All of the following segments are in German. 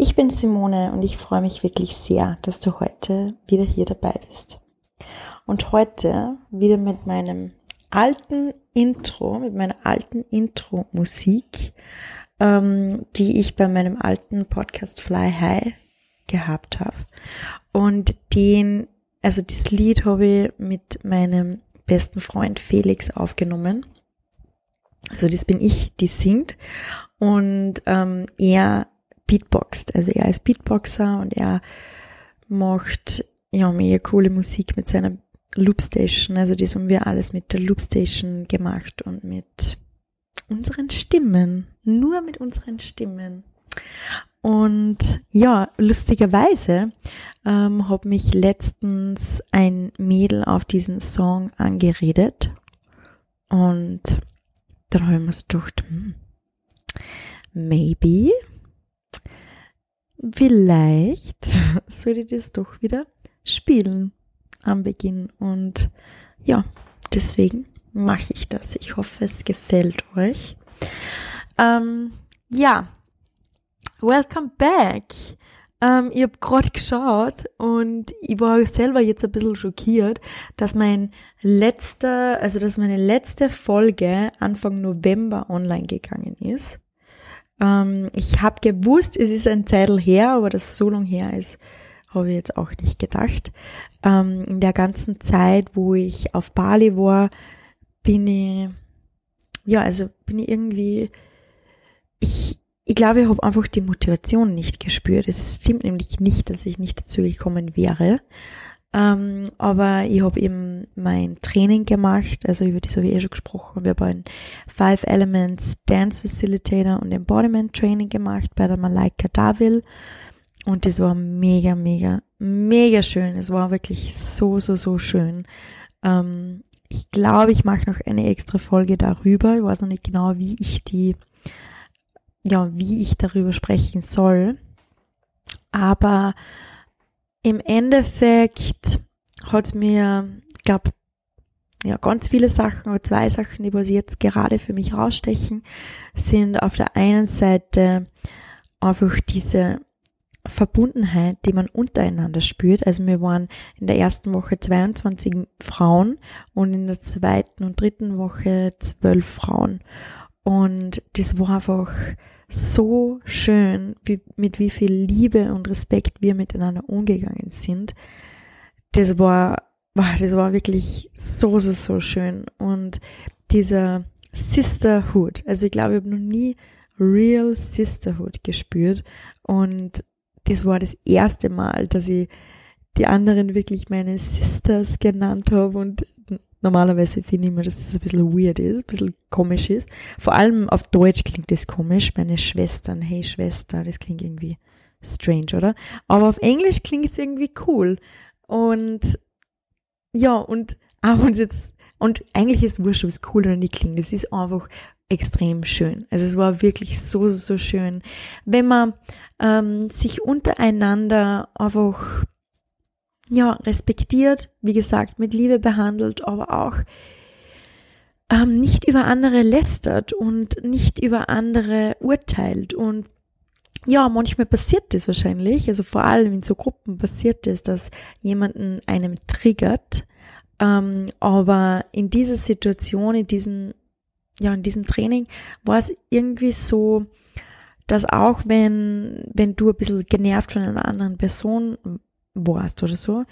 Ich bin Simone und ich freue mich wirklich sehr, dass du heute wieder hier dabei bist. Und heute wieder mit meinem alten Intro, mit meiner alten Intro-Musik, ähm, die ich bei meinem alten Podcast Fly High gehabt habe. Und den, also das Lied habe ich mit meinem besten Freund Felix aufgenommen. Also das bin ich, die singt. Und ähm, er beatboxt. Also er ist Beatboxer und er macht ja mega coole Musik mit seiner Loopstation. Also das haben wir alles mit der Loopstation gemacht und mit unseren Stimmen. Nur mit unseren Stimmen. Und ja, lustigerweise ähm, hat mich letztens ein Mädel auf diesen Song angeredet. Und dann habe ich mir so gedacht, hm, maybe vielleicht sollte ich das doch wieder spielen am Beginn. Und ja, deswegen mache ich das. Ich hoffe, es gefällt euch. Ähm, ja, welcome back. Ähm, ich habe gerade geschaut und ich war selber jetzt ein bisschen schockiert, dass mein letzter, also dass meine letzte Folge Anfang November online gegangen ist. Ähm, ich habe gewusst, es ist ein Zeitl her, aber dass es so lang her ist, habe ich jetzt auch nicht gedacht. Ähm, in der ganzen Zeit, wo ich auf Bali war, bin ich, ja, also bin ich irgendwie, ich, ich glaube, ich habe einfach die Motivation nicht gespürt. Es stimmt nämlich nicht, dass ich nicht dazu gekommen wäre. Ähm, aber ich habe eben mein Training gemacht, also über das habe ich eh schon gesprochen. Wir haben Five Elements Dance Facilitator und Embodiment Training gemacht bei der Malaika Davil. Und das war mega, mega, mega schön. Es war wirklich so, so, so schön. Ähm, ich glaube, ich mache noch eine extra Folge darüber. Ich weiß noch nicht genau, wie ich die, ja, wie ich darüber sprechen soll. Aber im Endeffekt hat mir, glaube ja, ganz viele Sachen, aber zwei Sachen, die was jetzt gerade für mich rausstechen, sind auf der einen Seite einfach diese Verbundenheit, die man untereinander spürt. Also wir waren in der ersten Woche 22 Frauen und in der zweiten und dritten Woche 12 Frauen. Und das war einfach so schön, wie, mit wie viel Liebe und Respekt wir miteinander umgegangen sind. Das war, das war wirklich so, so, so schön. Und dieser Sisterhood, also ich glaube, ich habe noch nie Real Sisterhood gespürt. Und das war das erste Mal, dass ich die anderen wirklich meine Sisters genannt habe und Normalerweise finde ich immer, dass das ein bisschen weird ist, ein bisschen komisch ist. Vor allem auf Deutsch klingt das komisch, meine Schwestern, hey Schwester, das klingt irgendwie strange, oder? Aber auf Englisch klingt es irgendwie cool. Und ja, und auch und jetzt, und eigentlich ist es wurscht, ob es cool oder nicht klingt. Es ist einfach extrem schön. Also es war wirklich so, so schön. Wenn man ähm, sich untereinander einfach ja, respektiert, wie gesagt, mit Liebe behandelt, aber auch ähm, nicht über andere lästert und nicht über andere urteilt. Und ja, manchmal passiert das wahrscheinlich, also vor allem in so Gruppen passiert es, dass jemanden einem triggert. Ähm, aber in dieser Situation, in diesem, ja, in diesem Training war es irgendwie so, dass auch wenn, wenn du ein bisschen genervt von einer anderen Person warst oder so,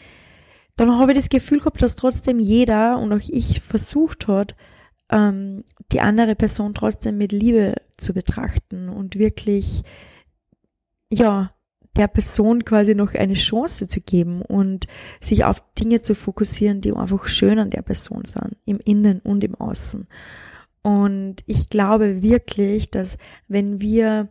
dann habe ich das Gefühl gehabt, dass trotzdem jeder und auch ich versucht hat, ähm, die andere Person trotzdem mit Liebe zu betrachten und wirklich, ja, der Person quasi noch eine Chance zu geben und sich auf Dinge zu fokussieren, die einfach schön an der Person sind, im Innen und im Außen. Und ich glaube wirklich, dass wenn wir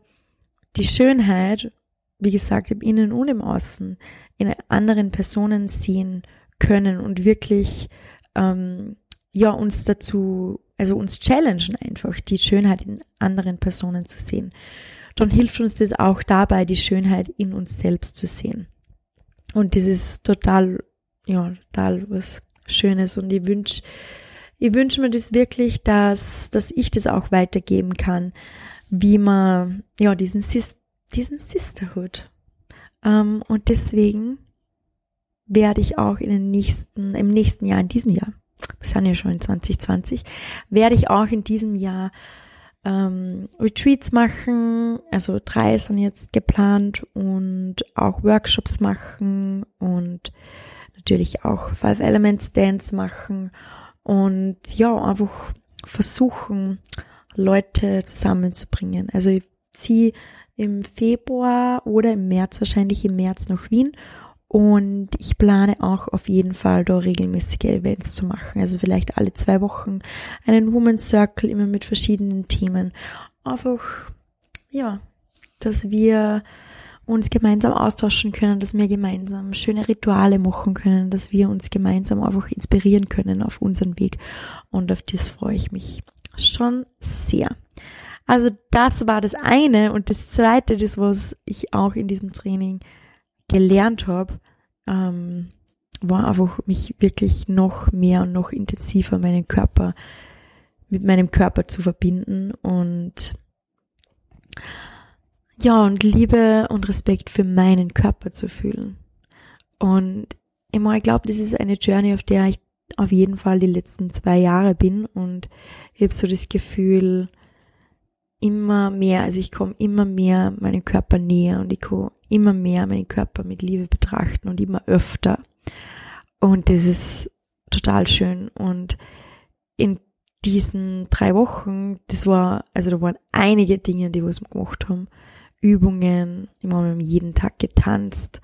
die Schönheit wie gesagt, im Innen und im Außen, in anderen Personen sehen können und wirklich ähm, ja uns dazu, also uns challengen einfach, die Schönheit in anderen Personen zu sehen, dann hilft uns das auch dabei, die Schönheit in uns selbst zu sehen. Und das ist total, ja, total was Schönes. Und ich wünsche, ich wünsche mir das wirklich, dass, dass ich das auch weitergeben kann, wie man, ja, diesen, diesen Sisterhood. Ähm, und deswegen werde ich auch in den nächsten, im nächsten Jahr, in diesem Jahr, wir sind ja schon in 2020, werde ich auch in diesem Jahr ähm, Retreats machen, also drei sind jetzt geplant und auch Workshops machen und natürlich auch Five Elements Dance machen und ja, einfach versuchen, Leute zusammenzubringen. Also ich ziehe im Februar oder im März, wahrscheinlich im März nach Wien und ich plane auch auf jeden Fall da regelmäßige Events zu machen. Also vielleicht alle zwei Wochen einen Women's Circle immer mit verschiedenen Themen. Einfach, ja, dass wir uns gemeinsam austauschen können, dass wir gemeinsam schöne Rituale machen können, dass wir uns gemeinsam einfach inspirieren können auf unseren Weg. Und auf das freue ich mich schon sehr. Also das war das eine. Und das zweite, das was ich auch in diesem Training gelernt habe, ähm, war einfach mich wirklich noch mehr und noch intensiver meinen Körper mit meinem Körper zu verbinden und ja und Liebe und Respekt für meinen Körper zu fühlen und immer ich glaube das ist eine Journey auf der ich auf jeden Fall die letzten zwei Jahre bin und ich habe so das Gefühl immer mehr, also ich komme immer mehr meinem Körper näher und ich kann immer mehr meinen Körper mit Liebe betrachten und immer öfter. Und das ist total schön. Und in diesen drei Wochen, das war, also da waren einige Dinge, die wir gemacht haben. Übungen, wir haben jeden Tag getanzt,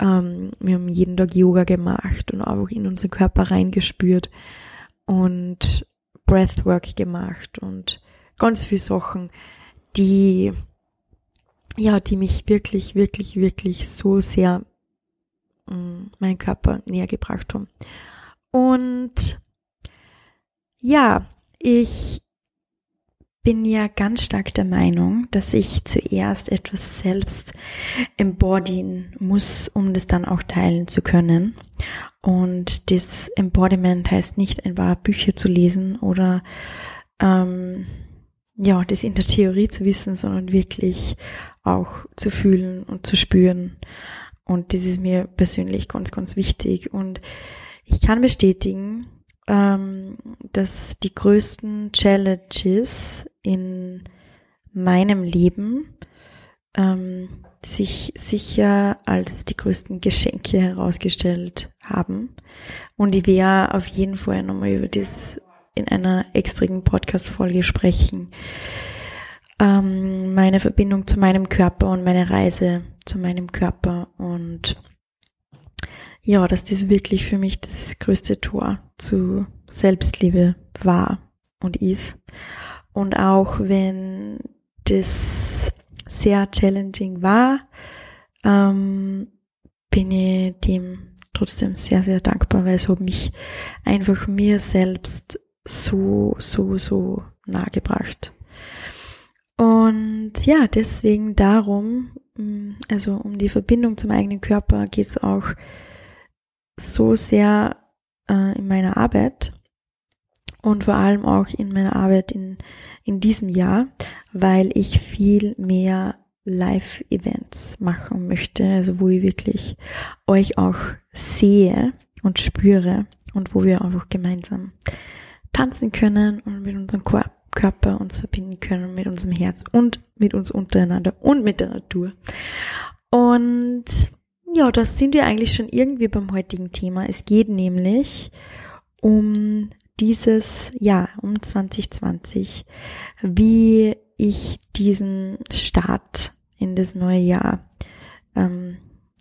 ähm, wir haben jeden Tag Yoga gemacht und einfach in unseren Körper reingespürt und Breathwork gemacht und ganz viele Sachen, die, ja, die mich wirklich, wirklich, wirklich so sehr mh, mm, meinen Körper näher gebracht haben. Und ja, ich bin ja ganz stark der Meinung, dass ich zuerst etwas selbst embodyen muss, um das dann auch teilen zu können. Und das Embodiment heißt nicht einfach Bücher zu lesen oder ähm, ja, das in der Theorie zu wissen, sondern wirklich auch zu fühlen und zu spüren. Und das ist mir persönlich ganz, ganz wichtig. Und ich kann bestätigen, ähm, dass die größten Challenges in meinem Leben ähm, sich sicher als die größten Geschenke herausgestellt haben. Und ich werde auf jeden Fall nochmal über das in einer extrigen Podcast-Folge sprechen. Ähm, meine Verbindung zu meinem Körper und meine Reise zu meinem Körper und ja, dass das wirklich für mich das größte Tor zu Selbstliebe war und ist. Und auch wenn das sehr challenging war, ähm, bin ich dem trotzdem sehr, sehr dankbar, weil es hat mich einfach mir selbst so, so, so nah gebracht. Und ja, deswegen darum, mm, also um die Verbindung zum eigenen Körper geht es auch so sehr äh, in meiner Arbeit und vor allem auch in meiner Arbeit in, in diesem Jahr, weil ich viel mehr Live-Events machen möchte, also wo ich wirklich euch auch sehe und spüre und wo wir einfach gemeinsam tanzen können und mit unserem Körper uns verbinden können, mit unserem Herz und mit uns untereinander und mit der Natur. Und ja, das sind wir eigentlich schon irgendwie beim heutigen Thema. Es geht nämlich um dieses Jahr, um 2020, wie ich diesen Start in das neue Jahr ähm,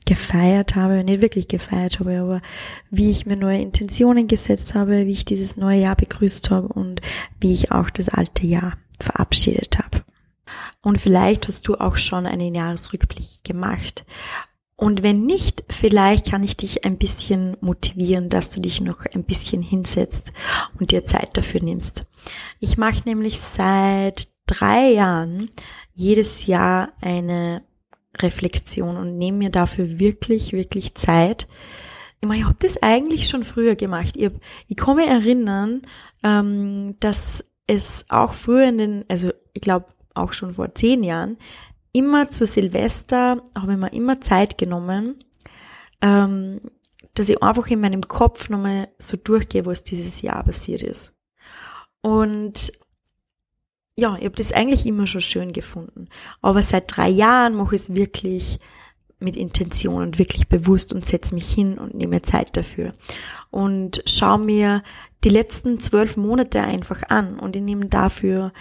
gefeiert habe, nicht wirklich gefeiert habe, aber wie ich mir neue Intentionen gesetzt habe, wie ich dieses neue Jahr begrüßt habe und wie ich auch das alte Jahr verabschiedet habe. Und vielleicht hast du auch schon einen Jahresrückblick gemacht. Und wenn nicht, vielleicht kann ich dich ein bisschen motivieren, dass du dich noch ein bisschen hinsetzt und dir Zeit dafür nimmst. Ich mache nämlich seit drei Jahren jedes Jahr eine Reflexion und nehme mir dafür wirklich, wirklich Zeit. Ich, meine, ich habe das eigentlich schon früher gemacht. Ich, ich kann erinnern, ähm, dass es auch früher in den, also ich glaube auch schon vor zehn Jahren, immer zu Silvester habe ich mir immer Zeit genommen, ähm, dass ich einfach in meinem Kopf nochmal so durchgehe, was dieses Jahr passiert ist. Und ja, ich habe das eigentlich immer schon schön gefunden. Aber seit drei Jahren mache ich es wirklich mit Intention und wirklich bewusst und setze mich hin und nehme Zeit dafür. Und schaue mir die letzten zwölf Monate einfach an und ich nehme dafür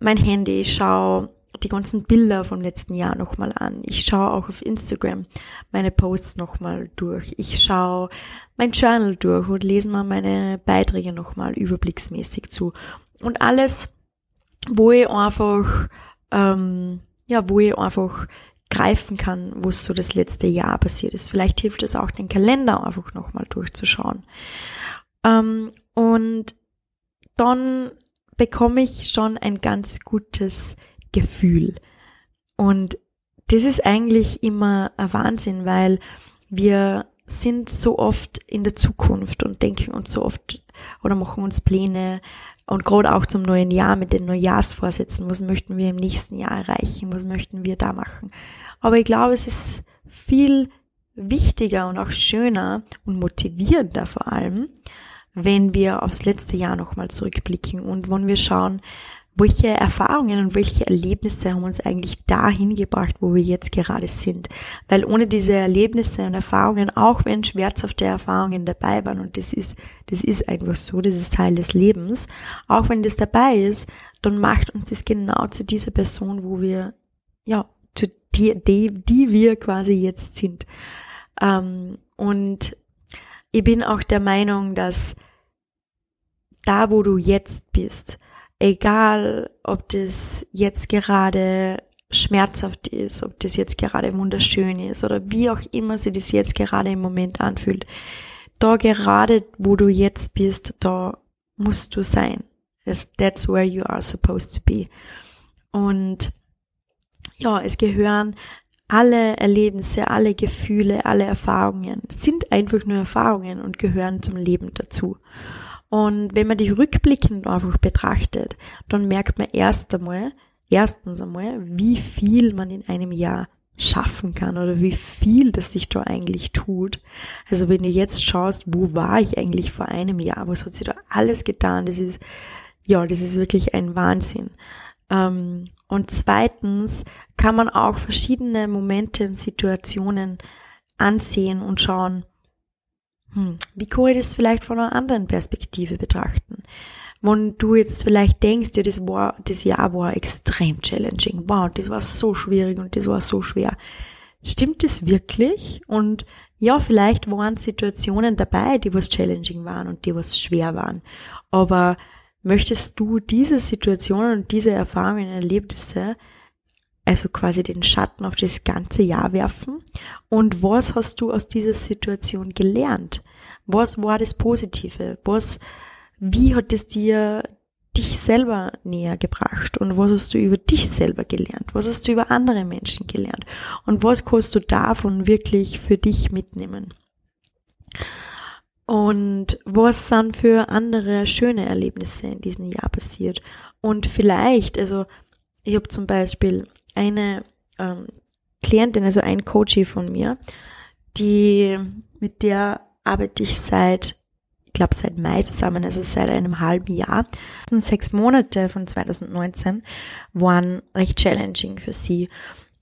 mein Handy, ich schaue die ganzen Bilder vom letzten Jahr nochmal an. Ich schaue auch auf Instagram meine Posts nochmal durch. Ich schaue mein Journal durch und lese mal meine Beiträge nochmal überblicksmäßig zu. Und alles, wo ich einfach, ähm, ja, wo ich einfach greifen kann, wo es so das letzte Jahr passiert ist. Vielleicht hilft es auch, den Kalender einfach nochmal durchzuschauen. Ähm, und dann bekomme ich schon ein ganz gutes Gefühl. Und das ist eigentlich immer ein Wahnsinn, weil wir sind so oft in der Zukunft und denken uns so oft oder machen uns Pläne und gerade auch zum neuen Jahr mit den Neujahrsvorsätzen, was möchten wir im nächsten Jahr erreichen, was möchten wir da machen. Aber ich glaube, es ist viel wichtiger und auch schöner und motivierender vor allem, wenn wir aufs letzte Jahr nochmal zurückblicken und wenn wir schauen, welche Erfahrungen und welche Erlebnisse haben uns eigentlich dahin gebracht, wo wir jetzt gerade sind. Weil ohne diese Erlebnisse und Erfahrungen, auch wenn schmerzhafte Erfahrungen dabei waren, und das ist, das ist einfach so, das ist Teil des Lebens, auch wenn das dabei ist, dann macht uns das genau zu dieser Person, wo wir, ja, zu die, die, die wir quasi jetzt sind. Ähm, und ich bin auch der Meinung, dass da, wo du jetzt bist, egal ob das jetzt gerade schmerzhaft ist, ob das jetzt gerade wunderschön ist oder wie auch immer sich das jetzt gerade im Moment anfühlt, da gerade, wo du jetzt bist, da musst du sein. That's where you are supposed to be. Und ja, es gehören alle Erlebnisse, alle Gefühle, alle Erfahrungen, sind einfach nur Erfahrungen und gehören zum Leben dazu. Und wenn man die rückblickend einfach betrachtet, dann merkt man erst einmal, erstens einmal, wie viel man in einem Jahr schaffen kann oder wie viel das sich da eigentlich tut. Also wenn du jetzt schaust, wo war ich eigentlich vor einem Jahr, was hat sich da alles getan, das ist, ja, das ist wirklich ein Wahnsinn. Ähm, und zweitens kann man auch verschiedene Momente und Situationen ansehen und schauen, hm, wie kann ich das vielleicht von einer anderen Perspektive betrachten? Wenn du jetzt vielleicht denkst, ja, das war, das Jahr war extrem challenging. Wow, das war so schwierig und das war so schwer. Stimmt das wirklich? Und ja, vielleicht waren Situationen dabei, die was challenging waren und die was schwer waren. Aber möchtest du diese Situationen und diese Erfahrungen, Erlebnisse also quasi den Schatten auf das ganze Jahr werfen. Und was hast du aus dieser Situation gelernt? Was war das Positive? Was, wie hat es dir dich selber näher gebracht? Und was hast du über dich selber gelernt? Was hast du über andere Menschen gelernt? Und was kannst du davon wirklich für dich mitnehmen? Und was sind für andere schöne Erlebnisse in diesem Jahr passiert? Und vielleicht, also ich habe zum Beispiel eine ähm, Klientin, also ein Coachie von mir, die mit der arbeite ich seit, ich glaube seit Mai zusammen, also seit einem halben Jahr. Und sechs Monate von 2019 waren recht challenging für sie.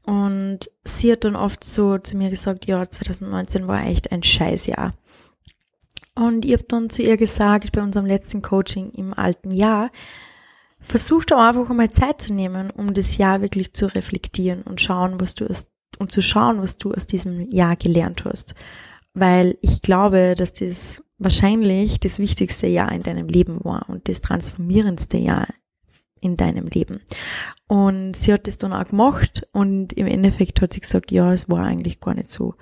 Und sie hat dann oft so zu mir gesagt, ja, 2019 war echt ein Scheißjahr. Und ich habe dann zu ihr gesagt, bei unserem letzten Coaching im alten Jahr, versuch doch einfach einmal Zeit zu nehmen, um das Jahr wirklich zu reflektieren und schauen, was du aus, und zu schauen, was du aus diesem Jahr gelernt hast. Weil ich glaube, dass das wahrscheinlich das wichtigste Jahr in deinem Leben war und das transformierendste Jahr in deinem Leben. Und sie hat das dann auch gemacht und im Endeffekt hat sie gesagt, ja, es war eigentlich gar nicht so,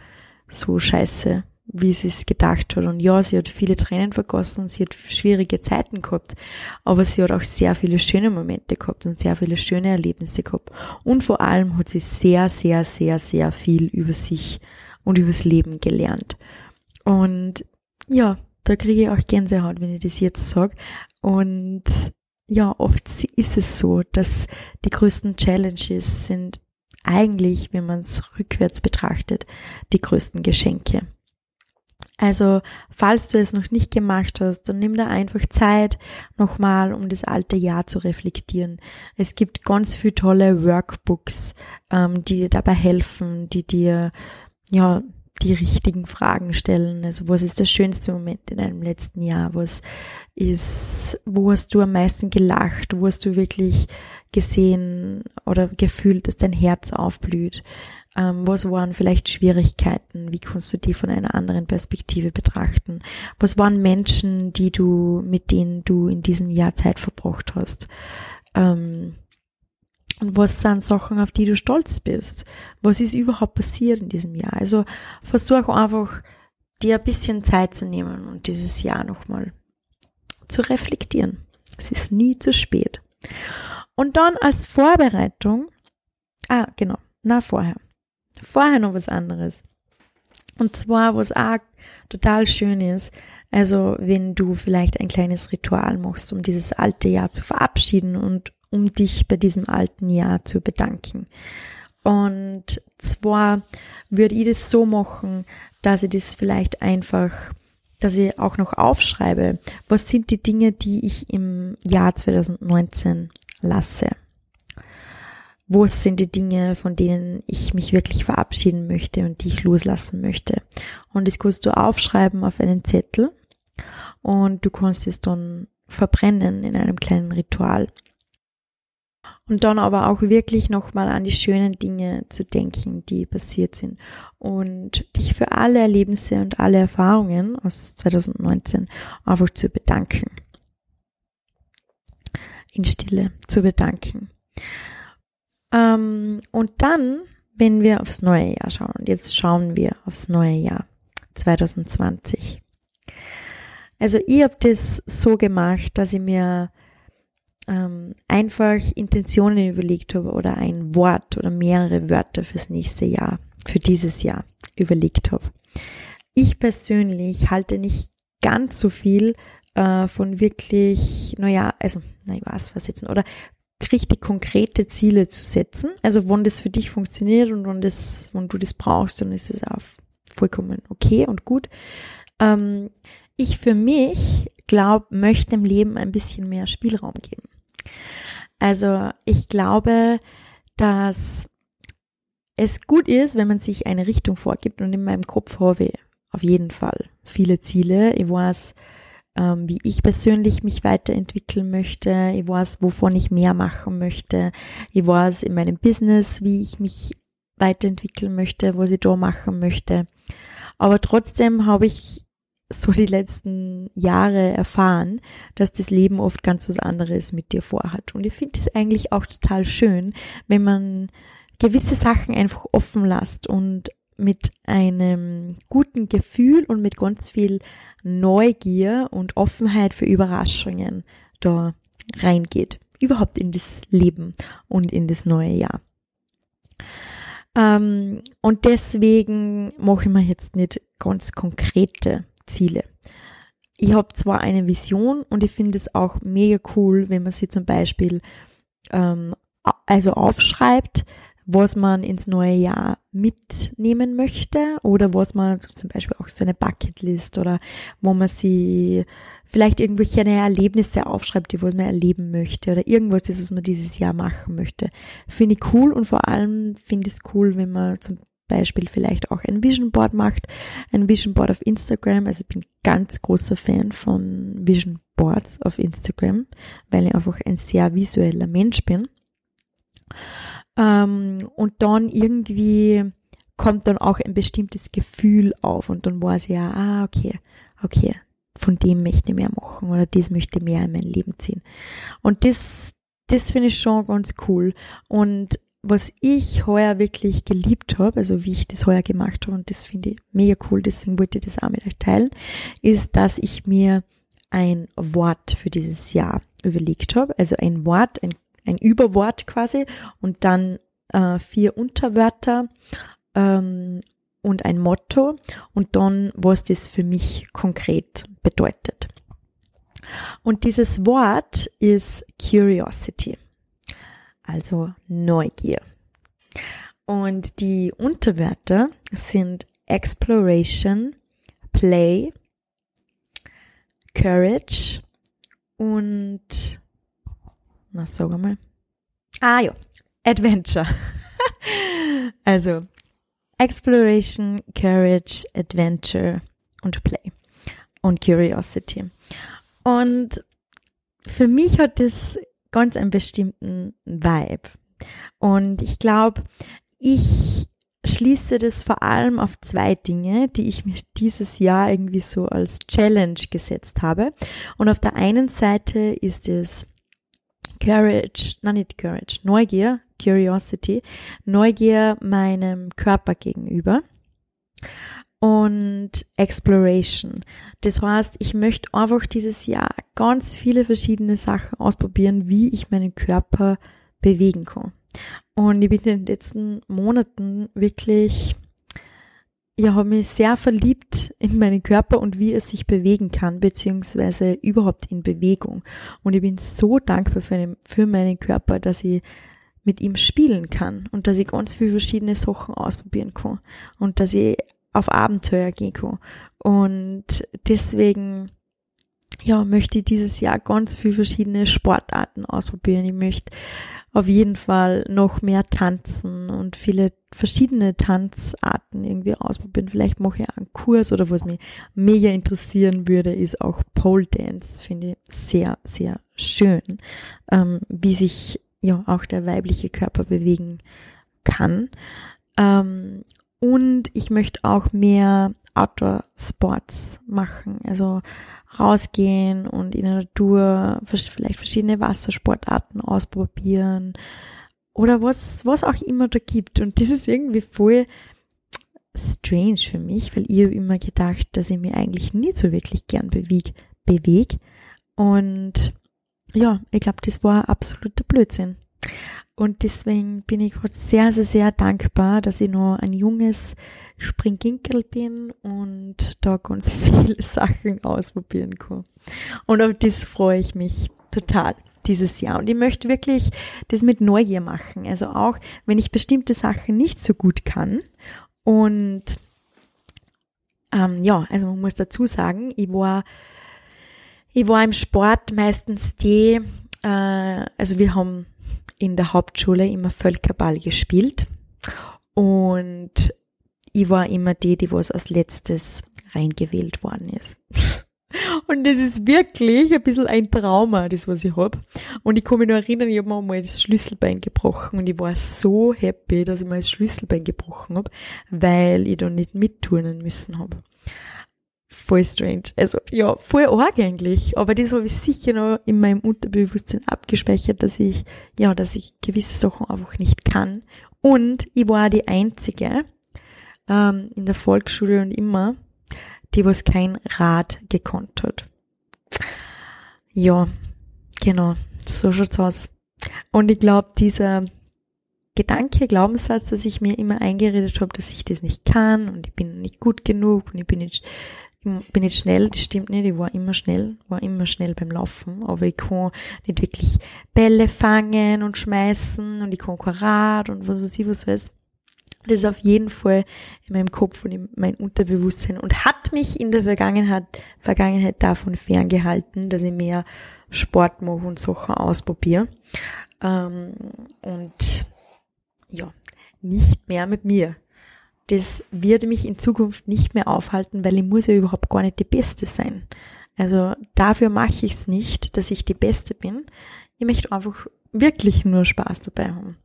so scheiße, wie sie es gedacht hat. Und ja, sie hat viele Tränen vergossen, sie hat schwierige Zeiten gehabt, aber sie hat auch sehr viele schöne Momente gehabt und sehr viele schöne Erlebnisse gehabt. Und vor allem hat sie sehr, sehr, sehr, sehr viel über sich und übers Leben gelernt. Und ja, da kriege ich auch Gänsehaut, wenn ich das jetzt sage. Und ja, oft ist es so, dass die größten Challenges sind eigentlich, wenn man es rückwärts betrachtet, die größten Geschenke. Also, falls du es noch nicht gemacht hast, dann nimm da einfach Zeit nochmal, um das alte Jahr zu reflektieren. Es gibt ganz viele tolle Workbooks, ähm, die dir dabei helfen, die dir ja die richtigen Fragen stellen. Also was ist der schönste Moment in deinem letzten Jahr? Was ist, wo hast du am meisten gelacht? Wo hast du wirklich gesehen oder gefühlt, dass dein Herz aufblüht? Ähm, was waren vielleicht Schwierigkeiten? Wie kannst du die von einer anderen Perspektive betrachten? Was waren Menschen, die du, mit denen du in diesem Jahr Zeit verbracht hast? Ähm, und was sind Sachen, auf die du stolz bist? Was ist überhaupt passiert in diesem Jahr? Also versuch einfach, dir ein bisschen Zeit zu nehmen und dieses Jahr nochmal zu reflektieren. Es ist nie zu spät. Und dann als Vorbereitung, ah, genau, na vorher. Vorher noch was anderes. Und zwar, was auch total schön ist, also wenn du vielleicht ein kleines Ritual machst, um dieses alte Jahr zu verabschieden und um dich bei diesem alten Jahr zu bedanken. Und zwar würde ich das so machen, dass ich das vielleicht einfach, dass ich auch noch aufschreibe, was sind die Dinge, die ich im Jahr 2019 lasse. Wo sind die Dinge, von denen ich mich wirklich verabschieden möchte und die ich loslassen möchte? Und das kannst du aufschreiben auf einen Zettel und du kannst es dann verbrennen in einem kleinen Ritual und dann aber auch wirklich nochmal an die schönen Dinge zu denken, die passiert sind und dich für alle Erlebnisse und alle Erfahrungen aus 2019 einfach zu bedanken. In Stille zu bedanken. Ähm, und dann, wenn wir aufs neue Jahr schauen, und jetzt schauen wir aufs neue Jahr 2020. Also ich habe das so gemacht, dass ich mir ähm, einfach Intentionen überlegt habe oder ein Wort oder mehrere Wörter fürs nächste Jahr, für dieses Jahr überlegt habe. Ich persönlich halte nicht ganz so viel äh, von wirklich, naja, also, na, ich weiß was jetzt, oder richtig konkrete Ziele zu setzen. Also, wann das für dich funktioniert und wann das, wann du das brauchst, dann ist es auch vollkommen okay und gut. Ähm, ich für mich glaube, möchte im Leben ein bisschen mehr Spielraum geben. Also ich glaube, dass es gut ist, wenn man sich eine Richtung vorgibt und in meinem Kopf habe ich auf jeden Fall viele Ziele. Ich weiß, ähm, wie ich persönlich mich weiterentwickeln möchte. Ich weiß, wovon ich mehr machen möchte. Ich weiß in meinem Business, wie ich mich weiterentwickeln möchte, was ich da machen möchte. Aber trotzdem habe ich so die letzten Jahre erfahren, dass das Leben oft ganz was anderes mit dir vorhat. Und ich finde es eigentlich auch total schön, wenn man gewisse Sachen einfach offen lässt und mit einem guten Gefühl und mit ganz viel Neugier und Offenheit für Überraschungen da reingeht. Überhaupt in das Leben und in das neue Jahr. Ähm, und deswegen mache ich mir jetzt nicht ganz konkrete Ziele. Ich habe zwar eine Vision und ich finde es auch mega cool, wenn man sie zum Beispiel ähm, also aufschreibt, was man ins neue Jahr mitnehmen möchte oder was man zum Beispiel auch so eine Bucketlist oder wo man sie vielleicht irgendwelche Erlebnisse aufschreibt, die was man erleben möchte oder irgendwas, das was man dieses Jahr machen möchte. Finde ich cool und vor allem finde ich es cool, wenn man zum Beispiel vielleicht auch ein Vision Board macht, ein Vision Board auf Instagram. Also ich bin ganz großer Fan von Vision Boards auf Instagram, weil ich einfach ein sehr visueller Mensch bin. Ähm, und dann irgendwie kommt dann auch ein bestimmtes Gefühl auf und dann weiß ich ja, ah, okay, okay, von dem möchte ich mehr machen oder das möchte ich mehr in mein Leben ziehen. Und das das finde ich schon ganz cool. Und was ich heuer wirklich geliebt habe, also wie ich das heuer gemacht habe, und das finde ich mega cool, deswegen wollte ich das auch mit euch teilen, ist, dass ich mir ein Wort für dieses Jahr überlegt habe. Also ein Wort, ein, ein Überwort quasi und dann äh, vier Unterwörter ähm, und ein Motto und dann, was das für mich konkret bedeutet. Und dieses Wort ist Curiosity, also Neugier. Und die Unterwörter sind Exploration, Play, Courage und, na, sag mal. Ah ja, Adventure. also Exploration, Courage, Adventure und Play und Curiosity. Und für mich hat das ganz einen bestimmten Vibe. Und ich glaube, ich schließe das vor allem auf zwei Dinge, die ich mir dieses Jahr irgendwie so als Challenge gesetzt habe. Und auf der einen Seite ist es Courage, nein nicht Courage, Neugier, Curiosity, Neugier meinem Körper gegenüber und Exploration. Das heißt, ich möchte einfach dieses Jahr ganz viele verschiedene Sachen ausprobieren, wie ich meinen Körper bewegen kann. Und ich bin in den letzten Monaten wirklich, ja, habe mich sehr verliebt in meinen Körper und wie er sich bewegen kann, beziehungsweise überhaupt in Bewegung. Und ich bin so dankbar für, einen, für meinen Körper, dass ich mit ihm spielen kann und dass ich ganz viele verschiedene Sachen ausprobieren kann und dass ich auf Abenteuer kann. Und deswegen, ja, möchte ich dieses Jahr ganz viele verschiedene Sportarten ausprobieren. Ich möchte auf jeden Fall noch mehr tanzen und viele verschiedene Tanzarten irgendwie ausprobieren. Vielleicht mache ich einen Kurs oder was mich mega interessieren würde, ist auch Pole Dance. Finde ich sehr, sehr schön, ähm, wie sich ja auch der weibliche Körper bewegen kann. Ähm, und ich möchte auch mehr Outdoor Sports machen, also rausgehen und in der Natur vielleicht verschiedene Wassersportarten ausprobieren oder was, was auch immer da gibt. Und das ist irgendwie voll strange für mich, weil ich habe immer gedacht, dass ich mich eigentlich nie so wirklich gern bewege. beweg. Und ja, ich glaube, das war absoluter Blödsinn. Und deswegen bin ich gerade sehr, sehr, sehr dankbar, dass ich noch ein junges Springginkel bin und da ganz viele Sachen ausprobieren kann. Und auf das freue ich mich total dieses Jahr. Und ich möchte wirklich das mit Neugier machen. Also auch, wenn ich bestimmte Sachen nicht so gut kann. Und ähm, ja, also man muss dazu sagen, ich war, ich war im Sport meistens die, äh, also wir haben in der Hauptschule immer Völkerball gespielt und ich war immer die, die was als letztes reingewählt worden ist. Und das ist wirklich ein bisschen ein Trauma, das was ich hab. Und ich kann mich noch erinnern, ich habe mir mal das Schlüsselbein gebrochen und ich war so happy, dass ich mal das Schlüsselbein gebrochen hab, weil ich da nicht mitturnen müssen hab voll strange. Also ja, voll arg eigentlich. Aber das habe ich sicher noch in meinem Unterbewusstsein abgespeichert, dass ich, ja, dass ich gewisse Sachen einfach nicht kann. Und ich war die Einzige ähm, in der Volksschule und immer, die was kein Rad gekonnt hat. Ja, genau, so schaut's aus. Und ich glaube, dieser Gedanke, Glaubenssatz, dass ich mir immer eingeredet habe, dass ich das nicht kann und ich bin nicht gut genug und ich bin nicht bin nicht schnell, das stimmt nicht, ich war immer schnell, war immer schnell beim Laufen, aber ich kann nicht wirklich Bälle fangen und schmeißen und ich kann kein Rad und was weiß ich, was weiß. Das ist auf jeden Fall in meinem Kopf und in meinem Unterbewusstsein und hat mich in der Vergangenheit, Vergangenheit davon ferngehalten, dass ich mehr Sport mache und Sachen ausprobiere. Ähm, und ja, nicht mehr mit mir das wird mich in Zukunft nicht mehr aufhalten, weil ich muss ja überhaupt gar nicht die Beste sein. Also dafür mache ich es nicht, dass ich die Beste bin. Ich möchte einfach wirklich nur Spaß dabei haben.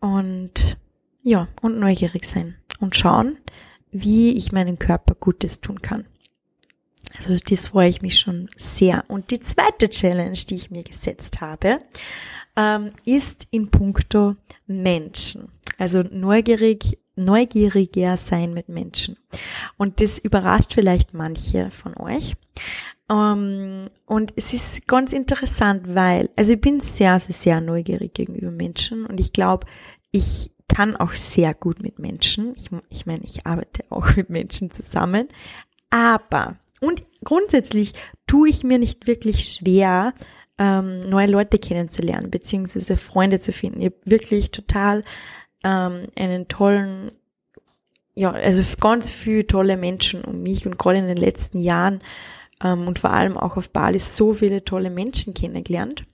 Und ja, und neugierig sein und schauen, wie ich meinem Körper Gutes tun kann. Also das freue ich mich schon sehr. Und die zweite Challenge, die ich mir gesetzt habe, ähm, ist in puncto Menschen. Also neugierig, neugieriger sein mit Menschen. Und das überrascht vielleicht manche von euch. Ähm, und es ist ganz interessant, weil, also ich bin sehr, sehr, sehr neugierig gegenüber Menschen und ich glaube, ich kann auch sehr gut mit Menschen. Ich, ich meine, ich arbeite auch mit Menschen zusammen. Aber, und grundsätzlich tue ich mir nicht wirklich schwer, ähm, neue Leute kennenzulernen, beziehungsweise Freunde zu finden. Ich wirklich total ähm, einen tollen, ja, also ganz viele tolle Menschen um mich und gerade in den letzten Jahren ähm, und vor allem auch auf Bali so viele tolle Menschen kennengelernt,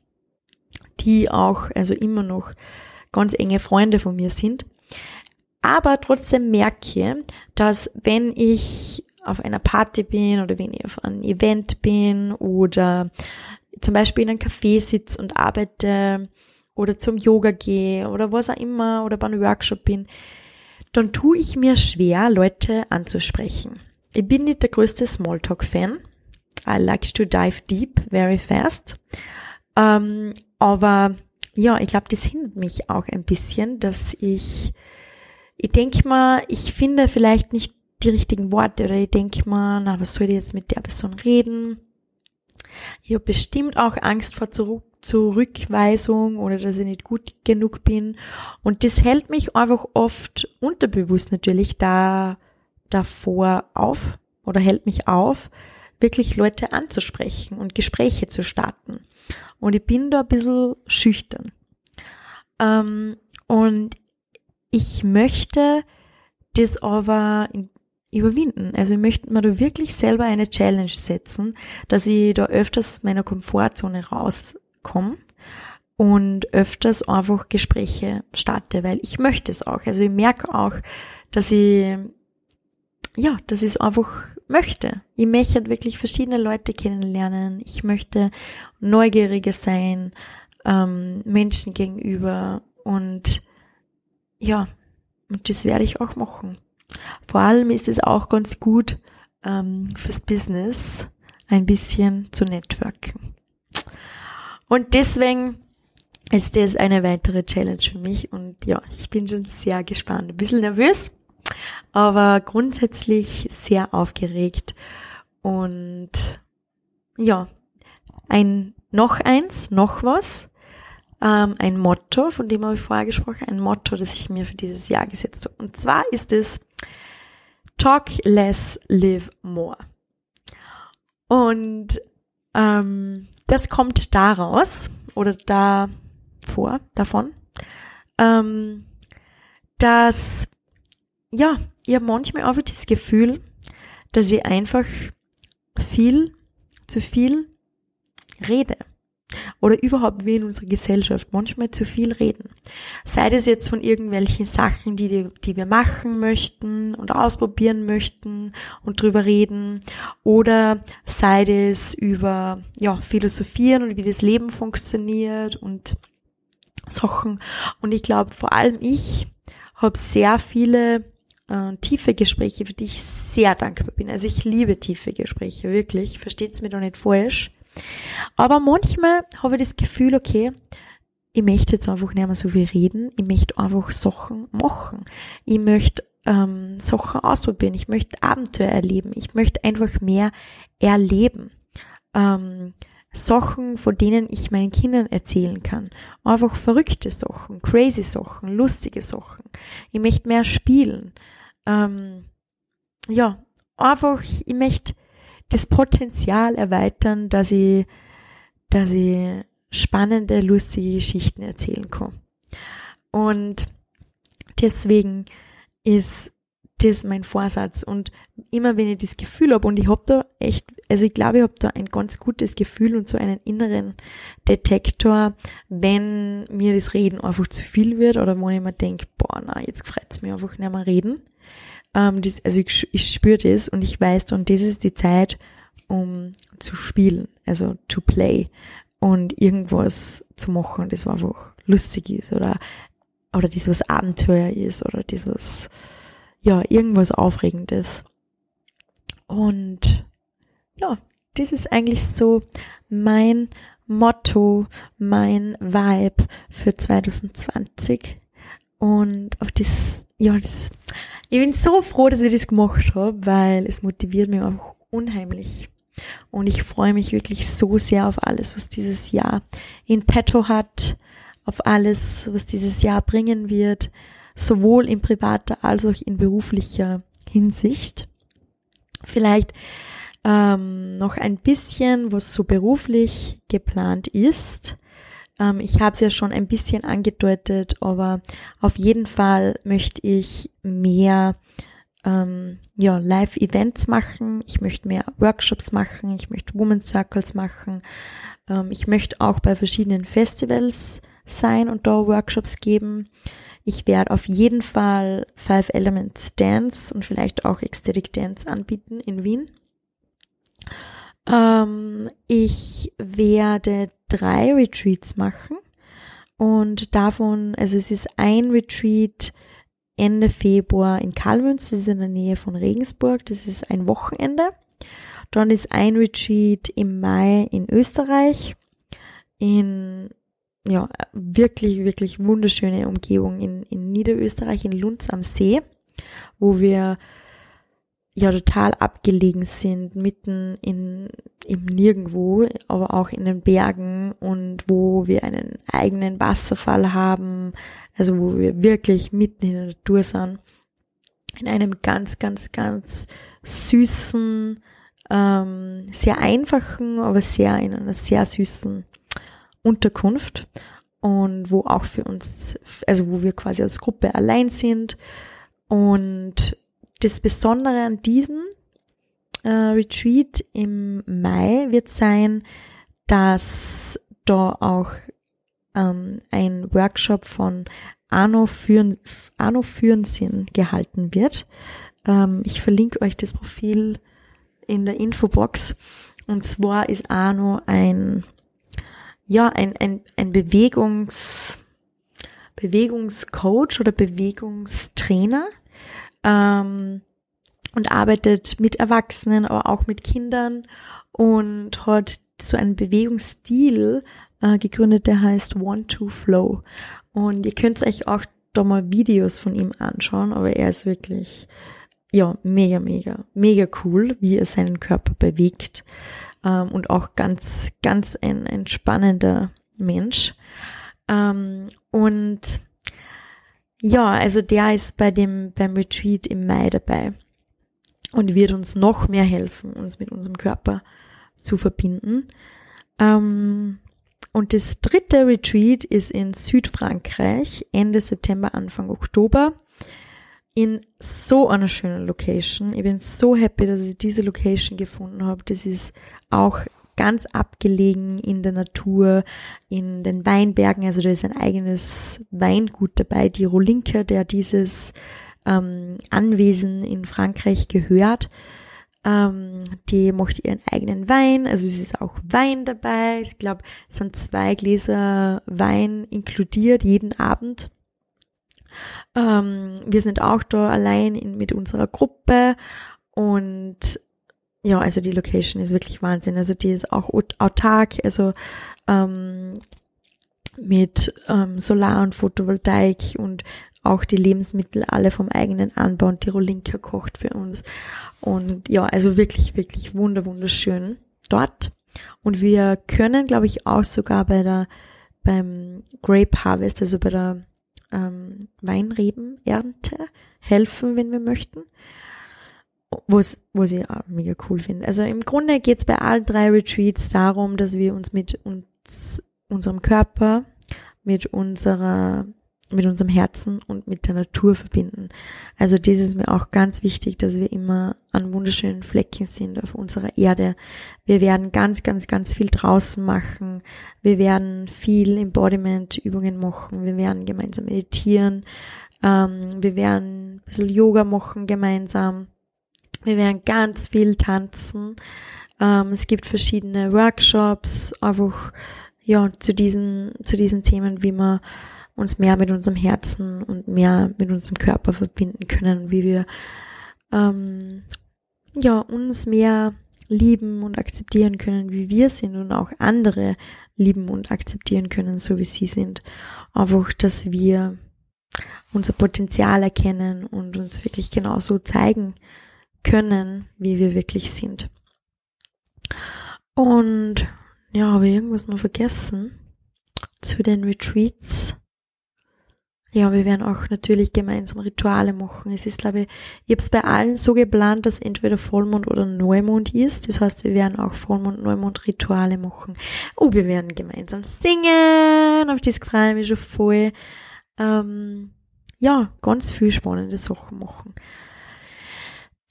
die auch also immer noch ganz enge Freunde von mir sind. Aber trotzdem merke, dass wenn ich auf einer Party bin oder wenn ich auf einem Event bin oder zum Beispiel in einem Café sitze und arbeite oder zum Yoga gehe oder was auch immer oder bei einem Workshop bin, dann tue ich mir schwer, Leute anzusprechen. Ich bin nicht der größte Smalltalk-Fan. I like to dive deep very fast. Ähm, aber ja, ich glaube, das hindert mich auch ein bisschen, dass ich, ich denke mal, ich finde vielleicht nicht die richtigen Worte oder ich denke mal, na, was soll ich jetzt mit der Person reden? Ich habe bestimmt auch Angst vor Zurück Zurückweisung oder dass ich nicht gut genug bin. Und das hält mich einfach oft unterbewusst natürlich da davor auf oder hält mich auf, wirklich Leute anzusprechen und Gespräche zu starten. Und ich bin da ein bisschen schüchtern. Ähm, und ich möchte das aber überwinden. Also ich möchte mir da wirklich selber eine Challenge setzen, dass ich da öfters meiner Komfortzone rauskomme und öfters einfach Gespräche starte, weil ich möchte es auch. Also ich merke auch, dass ich ja, dass ich es einfach möchte. Ich möchte halt wirklich verschiedene Leute kennenlernen. Ich möchte neugieriger sein, ähm, Menschen gegenüber und ja, und das werde ich auch machen. Vor allem ist es auch ganz gut ähm, fürs Business, ein bisschen zu networken. Und deswegen ist das eine weitere Challenge für mich und ja, ich bin schon sehr gespannt. Ein bisschen nervös, aber grundsätzlich sehr aufgeregt und ja, ein noch eins, noch was, ähm, ein Motto, von dem habe ich vorher gesprochen, ein Motto, das ich mir für dieses Jahr gesetzt habe. Und zwar ist es Talk less, live more. Und ähm, das kommt daraus oder davor, davon, ähm, dass ja, ich habe manchmal einfach das Gefühl, dass ich einfach viel zu viel rede. Oder überhaupt wie in unserer Gesellschaft manchmal zu viel reden. Sei das jetzt von irgendwelchen Sachen, die, die wir machen möchten und ausprobieren möchten und drüber reden. Oder sei das über, ja, philosophieren und wie das Leben funktioniert und Sachen. Und ich glaube, vor allem ich habe sehr viele äh, tiefe Gespräche, für die ich sehr dankbar bin. Also ich liebe tiefe Gespräche, wirklich. Versteht's mir doch nicht falsch. Aber manchmal habe ich das Gefühl, okay, ich möchte jetzt einfach nicht mehr so viel reden. Ich möchte einfach Sachen machen. Ich möchte ähm, Sachen ausprobieren. Ich möchte Abenteuer erleben. Ich möchte einfach mehr erleben. Ähm, Sachen, von denen ich meinen Kindern erzählen kann. Einfach verrückte Sachen, crazy Sachen, lustige Sachen. Ich möchte mehr spielen ähm, ja, einfach, ich möchte das Potenzial erweitern, dass ich, dass ich spannende, lustige Geschichten erzählen kann. Und deswegen ist das mein Vorsatz. Und immer wenn ich das Gefühl habe, und ich habe da echt, also ich glaube, ich habe da ein ganz gutes Gefühl und so einen inneren Detektor, wenn mir das Reden einfach zu viel wird oder wo ich mir denke, boah, na, jetzt freut's mir einfach nicht mehr reden. Ähm, das, also ich, ich spüre das und ich weiß, und das ist die Zeit, um zu spielen, also to play und irgendwas zu machen, das einfach lustig ist oder, oder das was Abenteuer ist oder das was, ja, irgendwas Aufregendes. Und ja, das ist eigentlich so mein Motto, mein Vibe für 2020. Und auf das, ja, das, ich bin so froh, dass ich das gemacht habe, weil es motiviert mich auch unheimlich. Und ich freue mich wirklich so sehr auf alles, was dieses Jahr in petto hat, auf alles, was dieses Jahr bringen wird, sowohl in privater als auch in beruflicher Hinsicht. Vielleicht ähm, noch ein bisschen, was so beruflich geplant ist. Ähm, ich habe es ja schon ein bisschen angedeutet, aber auf jeden Fall möchte ich mehr ähm, ja, Live-Events machen. Ich möchte mehr Workshops machen. Ich möchte Woman Circles machen. Ähm, ich möchte auch bei verschiedenen Festivals sein und da Workshops geben. Ich werde auf jeden Fall Five Elements Dance und vielleicht auch Ecstatic Dance anbieten in Wien. Ähm, ich werde drei Retreats machen und davon, also es ist ein Retreat Ende Februar in Kalmünz, das ist in der Nähe von Regensburg, das ist ein Wochenende. Dann ist ein Retreat im Mai in Österreich, in ja, wirklich, wirklich wunderschöne Umgebung in, in Niederösterreich, in Lunds am See, wo wir ja total abgelegen sind, mitten in, im Nirgendwo, aber auch in den Bergen und wo wir einen eigenen Wasserfall haben, also wo wir wirklich mitten in der Natur sind, in einem ganz, ganz, ganz süßen, ähm, sehr einfachen, aber sehr in einer sehr süßen Unterkunft und wo auch für uns, also wo wir quasi als Gruppe allein sind. Und das Besondere an diesem äh, Retreat im Mai wird sein, dass da auch ähm, ein Workshop von Arno, Führen, Arno Führensinn gehalten wird. Ähm, ich verlinke euch das Profil in der Infobox. Und zwar ist Arno ein ja, ein, ein, ein Bewegungs, Bewegungscoach oder Bewegungstrainer ähm, und arbeitet mit Erwachsenen, aber auch mit Kindern und hat so einen Bewegungsstil äh, gegründet, der heißt One to Flow. Und ihr könnt euch auch da mal Videos von ihm anschauen, aber er ist wirklich, ja, mega, mega, mega cool, wie er seinen Körper bewegt ähm, und auch ganz, ganz ein, ein spannender Mensch. Ähm, und ja, also der ist bei dem, beim Retreat im Mai dabei und wird uns noch mehr helfen, uns mit unserem Körper zu verbinden. Ähm, und das dritte Retreat ist in Südfrankreich, Ende September, Anfang Oktober in so einer schönen Location. Ich bin so happy, dass ich diese Location gefunden habe. Das ist auch ganz abgelegen in der Natur, in den Weinbergen. Also da ist ein eigenes Weingut dabei, die Rolinke, der dieses ähm, Anwesen in Frankreich gehört. Ähm, die macht ihren eigenen Wein, also es ist auch Wein dabei. Ich glaube, es sind zwei Gläser Wein inkludiert jeden Abend. Ähm, wir sind auch da allein in, mit unserer Gruppe und ja, also die Location ist wirklich Wahnsinn. Also die ist auch autark, also ähm, mit ähm, Solar und Photovoltaik und auch die Lebensmittel alle vom eigenen Anbau und Tirolinka kocht für uns. Und ja, also wirklich, wirklich wunder, wunderschön dort. Und wir können, glaube ich, auch sogar bei der, beim Grape Harvest, also bei der ähm, Weinrebenernte helfen, wenn wir möchten. Was, was ich auch mega cool finde. Also im Grunde geht es bei allen drei Retreats darum, dass wir uns mit uns, unserem Körper, mit unserer mit unserem Herzen und mit der Natur verbinden. Also das ist mir auch ganz wichtig, dass wir immer an wunderschönen Flecken sind auf unserer Erde. Wir werden ganz, ganz, ganz viel draußen machen. Wir werden viel Embodiment-Übungen machen. Wir werden gemeinsam meditieren. Ähm, wir werden ein bisschen Yoga machen gemeinsam. Wir werden ganz viel tanzen. Ähm, es gibt verschiedene Workshops, einfach ja zu diesen zu diesen Themen, wie man uns mehr mit unserem Herzen und mehr mit unserem Körper verbinden können, wie wir ähm, ja uns mehr lieben und akzeptieren können, wie wir sind und auch andere lieben und akzeptieren können, so wie sie sind. Einfach, dass wir unser Potenzial erkennen und uns wirklich genauso zeigen können, wie wir wirklich sind. Und ja, habe ich irgendwas noch vergessen zu den Retreats? Ja, wir werden auch natürlich gemeinsam Rituale machen. Es ist, glaube ich, ich habe es bei allen so geplant, dass entweder Vollmond oder Neumond ist. Das heißt, wir werden auch Vollmond, Neumond Rituale machen. Oh, wir werden gemeinsam singen. Auf das freue ich mich schon voll. Ähm, ja, ganz viel spannende Sachen machen.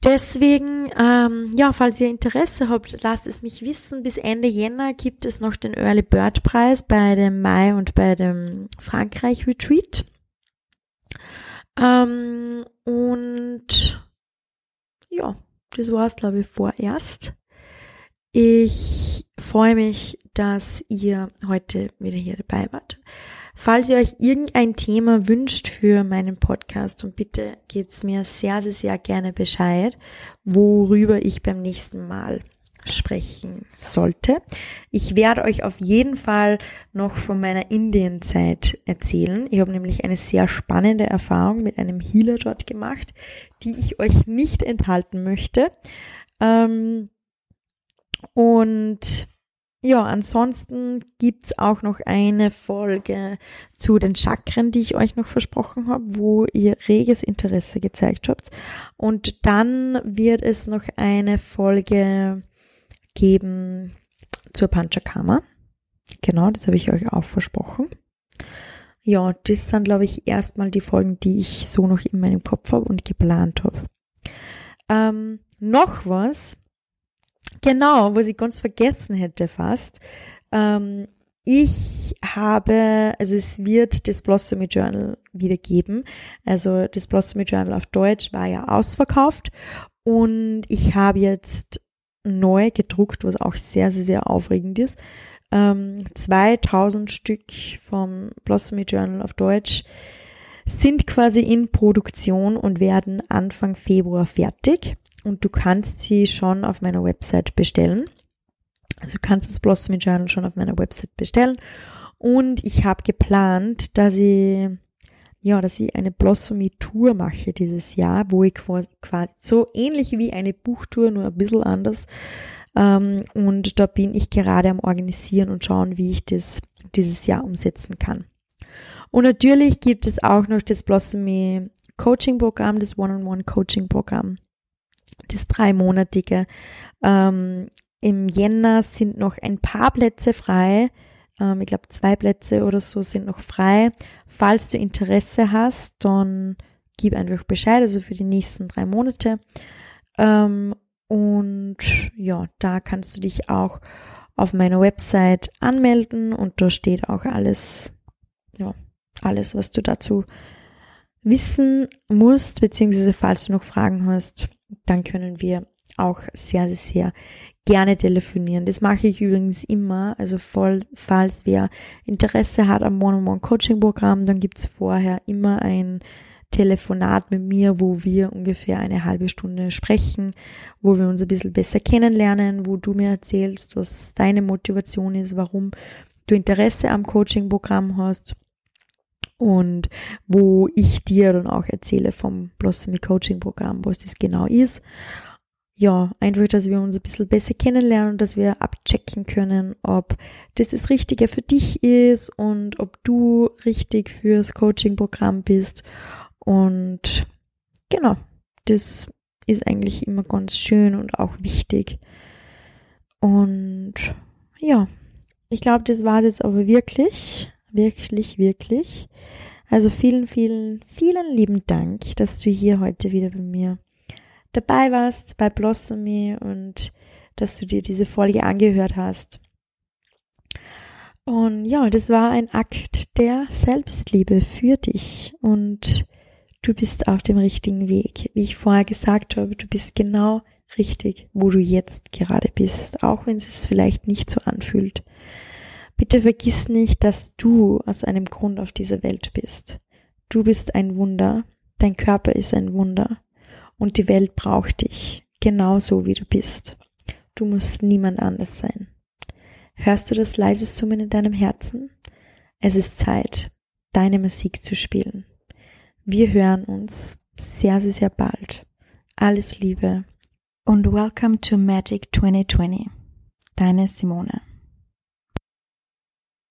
Deswegen, ähm, ja, falls ihr Interesse habt, lasst es mich wissen. Bis Ende Jänner gibt es noch den Early Bird Preis bei dem Mai und bei dem Frankreich Retreat. Ähm, und ja, das war's, glaube ich, vorerst. Ich freue mich, dass ihr heute wieder hier dabei wart. Falls ihr euch irgendein Thema wünscht für meinen Podcast und bitte geht's mir sehr, sehr, sehr gerne Bescheid, worüber ich beim nächsten Mal sprechen sollte. Ich werde euch auf jeden Fall noch von meiner Indienzeit erzählen. Ich habe nämlich eine sehr spannende Erfahrung mit einem Healer dort gemacht, die ich euch nicht enthalten möchte. Ähm, und ja, ansonsten gibt's auch noch eine Folge zu den Chakren, die ich euch noch versprochen habe, wo ihr reges Interesse gezeigt habt. Und dann wird es noch eine Folge geben zur Panchakarma. Genau, das habe ich euch auch versprochen. Ja, das sind, glaube ich, erstmal die Folgen, die ich so noch in meinem Kopf habe und geplant habe. Ähm, noch was, Genau, was ich ganz vergessen hätte fast. Ähm, ich habe, also es wird das Blossomy Journal wieder geben. Also das Blossomy Journal auf Deutsch war ja ausverkauft und ich habe jetzt neu gedruckt, was auch sehr, sehr, sehr aufregend ist. Ähm, 2000 Stück vom Blossomy Journal auf Deutsch sind quasi in Produktion und werden Anfang Februar fertig und du kannst sie schon auf meiner Website bestellen. Also du kannst das Blossomy Journal schon auf meiner Website bestellen. Und ich habe geplant, dass ich, ja, dass ich eine Blossomy Tour mache dieses Jahr, wo ich quasi so ähnlich wie eine Buchtour, nur ein bisschen anders. Ähm, und da bin ich gerade am Organisieren und schauen, wie ich das dieses Jahr umsetzen kann. Und natürlich gibt es auch noch das Blossomy Coaching Programm, das One-on-One Coaching Programm das dreimonatige. Ähm, Im Jänner sind noch ein paar Plätze frei. Ähm, ich glaube, zwei Plätze oder so sind noch frei. Falls du Interesse hast, dann gib einfach Bescheid, also für die nächsten drei Monate. Ähm, und ja, da kannst du dich auch auf meiner Website anmelden und da steht auch alles, ja, alles, was du dazu wissen musst, beziehungsweise falls du noch Fragen hast, dann können wir auch sehr, sehr gerne telefonieren. Das mache ich übrigens immer. Also voll, falls wer Interesse hat am One-on-One-Coaching-Programm, dann gibt's vorher immer ein Telefonat mit mir, wo wir ungefähr eine halbe Stunde sprechen, wo wir uns ein bisschen besser kennenlernen, wo du mir erzählst, was deine Motivation ist, warum du Interesse am Coaching-Programm hast und wo ich dir dann auch erzähle vom Blossomy Coaching Programm, was das genau ist. Ja, einfach, dass wir uns ein bisschen besser kennenlernen und dass wir abchecken können, ob das das Richtige für dich ist und ob du richtig fürs Coaching Programm bist. Und genau, das ist eigentlich immer ganz schön und auch wichtig. Und ja, ich glaube, das war es jetzt aber wirklich. Wirklich, wirklich. Also vielen, vielen, vielen lieben Dank, dass du hier heute wieder bei mir dabei warst, bei Blossomy und dass du dir diese Folge angehört hast. Und ja, das war ein Akt der Selbstliebe für dich und du bist auf dem richtigen Weg. Wie ich vorher gesagt habe, du bist genau richtig, wo du jetzt gerade bist, auch wenn es sich vielleicht nicht so anfühlt. Bitte vergiss nicht, dass du aus einem Grund auf dieser Welt bist. Du bist ein Wunder, dein Körper ist ein Wunder und die Welt braucht dich, genauso wie du bist. Du musst niemand anders sein. Hörst du das leise Summen in deinem Herzen? Es ist Zeit, deine Musik zu spielen. Wir hören uns sehr, sehr, sehr bald. Alles Liebe und welcome to Magic 2020. Deine Simone.